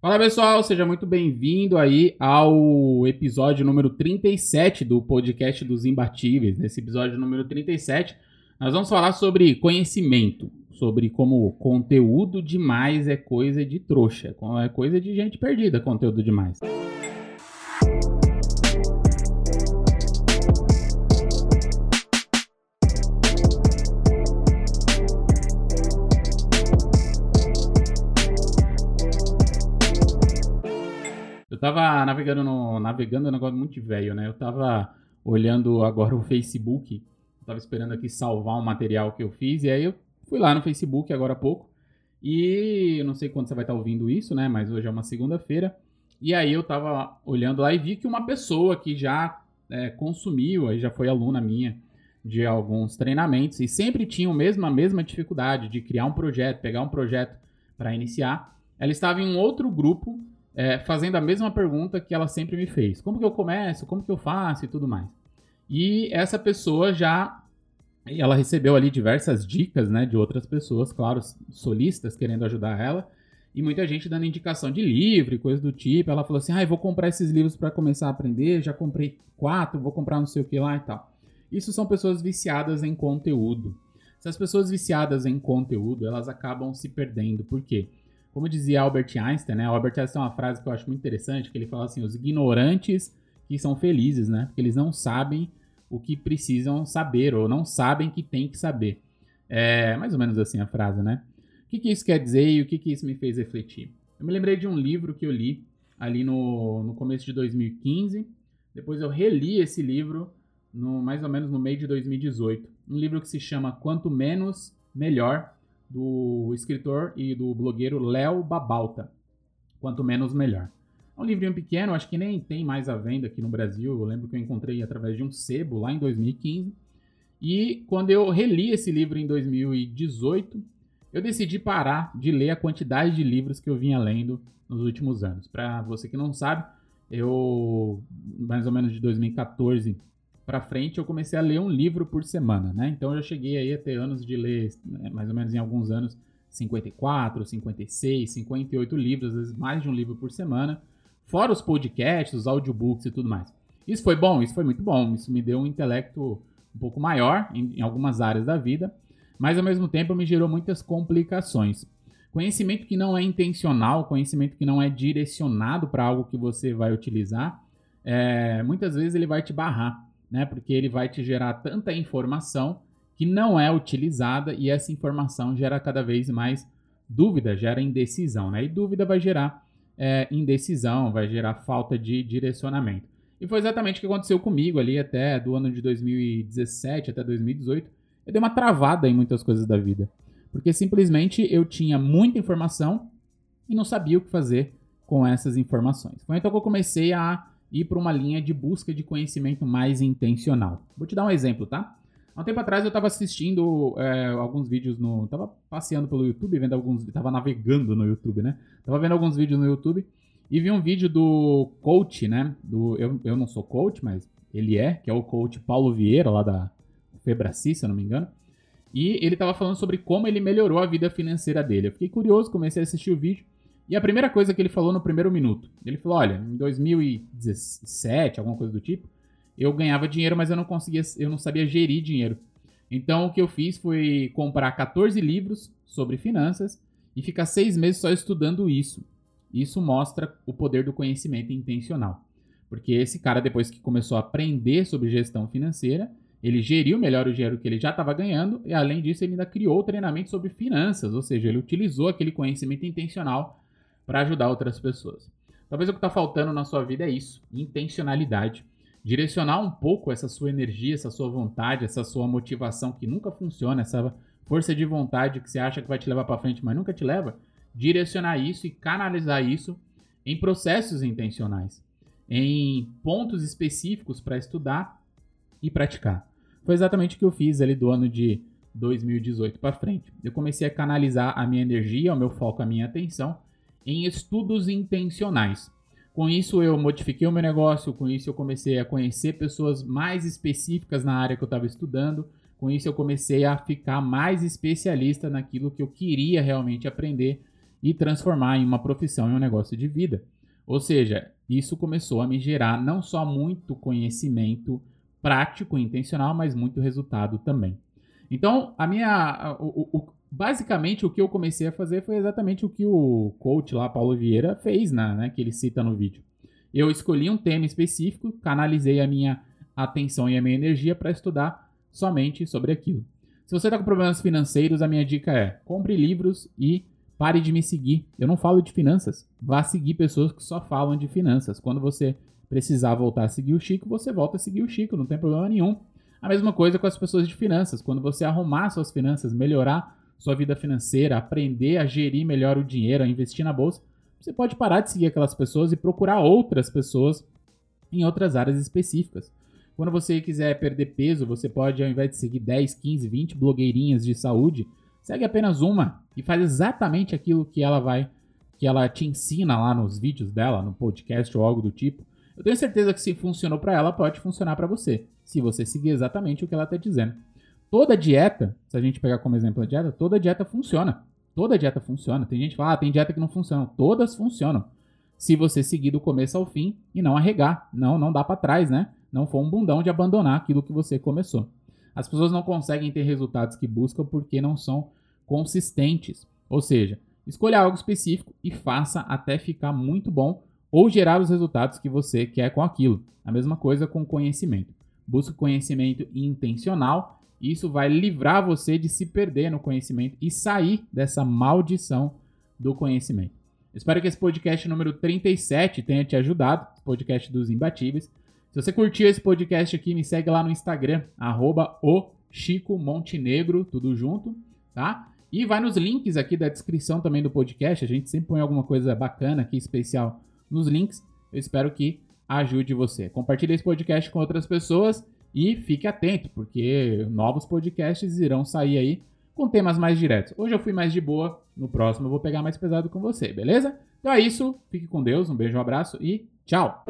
Fala pessoal, seja muito bem-vindo aí ao episódio número 37 do podcast dos imbatíveis. Nesse episódio número 37, nós vamos falar sobre conhecimento, sobre como conteúdo demais é coisa de trouxa, é coisa de gente perdida, conteúdo demais. Eu tava navegando no. Navegando é um negócio muito velho, né? Eu tava olhando agora o Facebook. Tava esperando aqui salvar um material que eu fiz. E aí eu fui lá no Facebook agora há pouco. E eu não sei quando você vai estar ouvindo isso, né? Mas hoje é uma segunda-feira. E aí eu tava olhando lá e vi que uma pessoa que já é, consumiu, aí já foi aluna minha de alguns treinamentos e sempre tinha a mesma, a mesma dificuldade de criar um projeto, pegar um projeto para iniciar. Ela estava em um outro grupo é, fazendo a mesma pergunta que ela sempre me fez: como que eu começo, como que eu faço e tudo mais. E essa pessoa já ela recebeu ali diversas dicas, né, de outras pessoas, claro, solistas querendo ajudar ela, e muita gente dando indicação de livro e coisa do tipo. Ela falou assim: "Ah, eu vou comprar esses livros para começar a aprender, já comprei quatro, vou comprar não sei o que lá e tal". Isso são pessoas viciadas em conteúdo. Essas pessoas viciadas em conteúdo, elas acabam se perdendo. Por quê? Como dizia Albert Einstein, né? Albert Einstein tem uma frase que eu acho muito interessante, que ele fala assim, os ignorantes que são felizes, né? Porque eles não sabem o que precisam saber, ou não sabem que tem que saber. É mais ou menos assim a frase, né? O que, que isso quer dizer e o que, que isso me fez refletir? Eu me lembrei de um livro que eu li ali no, no começo de 2015. Depois eu reli esse livro no mais ou menos no meio de 2018. Um livro que se chama Quanto Menos, Melhor, do escritor e do blogueiro Léo Babalta. Quanto menos, melhor. É um livrinho pequeno, acho que nem tem mais à venda aqui no Brasil. Eu lembro que eu encontrei através de um sebo lá em 2015. E quando eu reli esse livro em 2018, eu decidi parar de ler a quantidade de livros que eu vinha lendo nos últimos anos. Para você que não sabe, eu mais ou menos de 2014 para frente, eu comecei a ler um livro por semana, né? Então eu já cheguei aí a ter anos de ler, né, mais ou menos em alguns anos, 54, 56, 58 livros, às vezes mais de um livro por semana, fora os podcasts, os audiobooks e tudo mais. Isso foi bom? Isso foi muito bom. Isso me deu um intelecto um pouco maior em, em algumas áreas da vida, mas ao mesmo tempo me gerou muitas complicações. Conhecimento que não é intencional, conhecimento que não é direcionado para algo que você vai utilizar, é, muitas vezes ele vai te barrar né? Porque ele vai te gerar tanta informação que não é utilizada e essa informação gera cada vez mais dúvida, gera indecisão, né? E dúvida vai gerar é, indecisão, vai gerar falta de direcionamento. E foi exatamente o que aconteceu comigo ali até do ano de 2017 até 2018. Eu dei uma travada em muitas coisas da vida. Porque simplesmente eu tinha muita informação e não sabia o que fazer com essas informações. Foi então que eu comecei a ir para uma linha de busca de conhecimento mais intencional. Vou te dar um exemplo, tá? Há um tempo atrás eu estava assistindo é, alguns vídeos no. Tava passeando pelo YouTube, vendo alguns. Tava navegando no YouTube, né? Tava vendo alguns vídeos no YouTube e vi um vídeo do coach, né? Do, eu, eu não sou coach, mas ele é, que é o coach Paulo Vieira, lá da Febraci, se eu não me engano. E ele estava falando sobre como ele melhorou a vida financeira dele. Eu fiquei curioso, comecei a assistir o vídeo. E a primeira coisa que ele falou no primeiro minuto, ele falou: olha, em 2017, alguma coisa do tipo, eu ganhava dinheiro, mas eu não conseguia, eu não sabia gerir dinheiro. Então o que eu fiz foi comprar 14 livros sobre finanças e ficar seis meses só estudando isso. Isso mostra o poder do conhecimento intencional. Porque esse cara, depois que começou a aprender sobre gestão financeira, ele geriu melhor o dinheiro que ele já estava ganhando e, além disso, ele ainda criou treinamento sobre finanças, ou seja, ele utilizou aquele conhecimento intencional para ajudar outras pessoas. Talvez o que está faltando na sua vida é isso, intencionalidade. Direcionar um pouco essa sua energia, essa sua vontade, essa sua motivação que nunca funciona, essa força de vontade que você acha que vai te levar para frente, mas nunca te leva. Direcionar isso e canalizar isso em processos intencionais, em pontos específicos para estudar e praticar. Foi exatamente o que eu fiz ali do ano de 2018 para frente. Eu comecei a canalizar a minha energia, o meu foco, a minha atenção em estudos intencionais. Com isso, eu modifiquei o meu negócio, com isso, eu comecei a conhecer pessoas mais específicas na área que eu estava estudando, com isso, eu comecei a ficar mais especialista naquilo que eu queria realmente aprender e transformar em uma profissão, em um negócio de vida. Ou seja, isso começou a me gerar não só muito conhecimento prático e intencional, mas muito resultado também. Então, a minha. O, o, basicamente, o que eu comecei a fazer foi exatamente o que o coach lá, Paulo Vieira, fez, né, né, que ele cita no vídeo. Eu escolhi um tema específico, canalizei a minha atenção e a minha energia para estudar somente sobre aquilo. Se você está com problemas financeiros, a minha dica é: compre livros e pare de me seguir. Eu não falo de finanças. Vá seguir pessoas que só falam de finanças. Quando você precisar voltar a seguir o Chico, você volta a seguir o Chico, não tem problema nenhum. A mesma coisa com as pessoas de finanças. Quando você arrumar suas finanças, melhorar sua vida financeira, aprender a gerir melhor o dinheiro, a investir na bolsa, você pode parar de seguir aquelas pessoas e procurar outras pessoas em outras áreas específicas. Quando você quiser perder peso, você pode, ao invés de seguir 10, 15, 20 blogueirinhas de saúde, segue apenas uma e faz exatamente aquilo que ela vai, que ela te ensina lá nos vídeos dela, no podcast ou algo do tipo. Eu tenho certeza que se funcionou para ela, pode funcionar para você, se você seguir exatamente o que ela está dizendo. Toda dieta, se a gente pegar como exemplo a dieta, toda dieta funciona. Toda dieta funciona. Tem gente que fala, ah, tem dieta que não funciona. Todas funcionam. Se você seguir do começo ao fim e não arregar. Não, não dá para trás, né? Não for um bundão de abandonar aquilo que você começou. As pessoas não conseguem ter resultados que buscam porque não são consistentes. Ou seja, escolha algo específico e faça até ficar muito bom ou gerar os resultados que você quer com aquilo. A mesma coisa com conhecimento. Busque conhecimento intencional. Isso vai livrar você de se perder no conhecimento e sair dessa maldição do conhecimento. Espero que esse podcast número 37 tenha te ajudado, podcast dos imbatíveis. Se você curtiu esse podcast aqui, me segue lá no Instagram, arroba Montenegro, tudo junto, tá? E vai nos links aqui da descrição também do podcast. A gente sempre põe alguma coisa bacana aqui, especial nos links. Eu espero que ajude você. Compartilhe esse podcast com outras pessoas e fique atento, porque novos podcasts irão sair aí com temas mais diretos. Hoje eu fui mais de boa, no próximo eu vou pegar mais pesado com você, beleza? Então é isso, fique com Deus, um beijo, um abraço e tchau!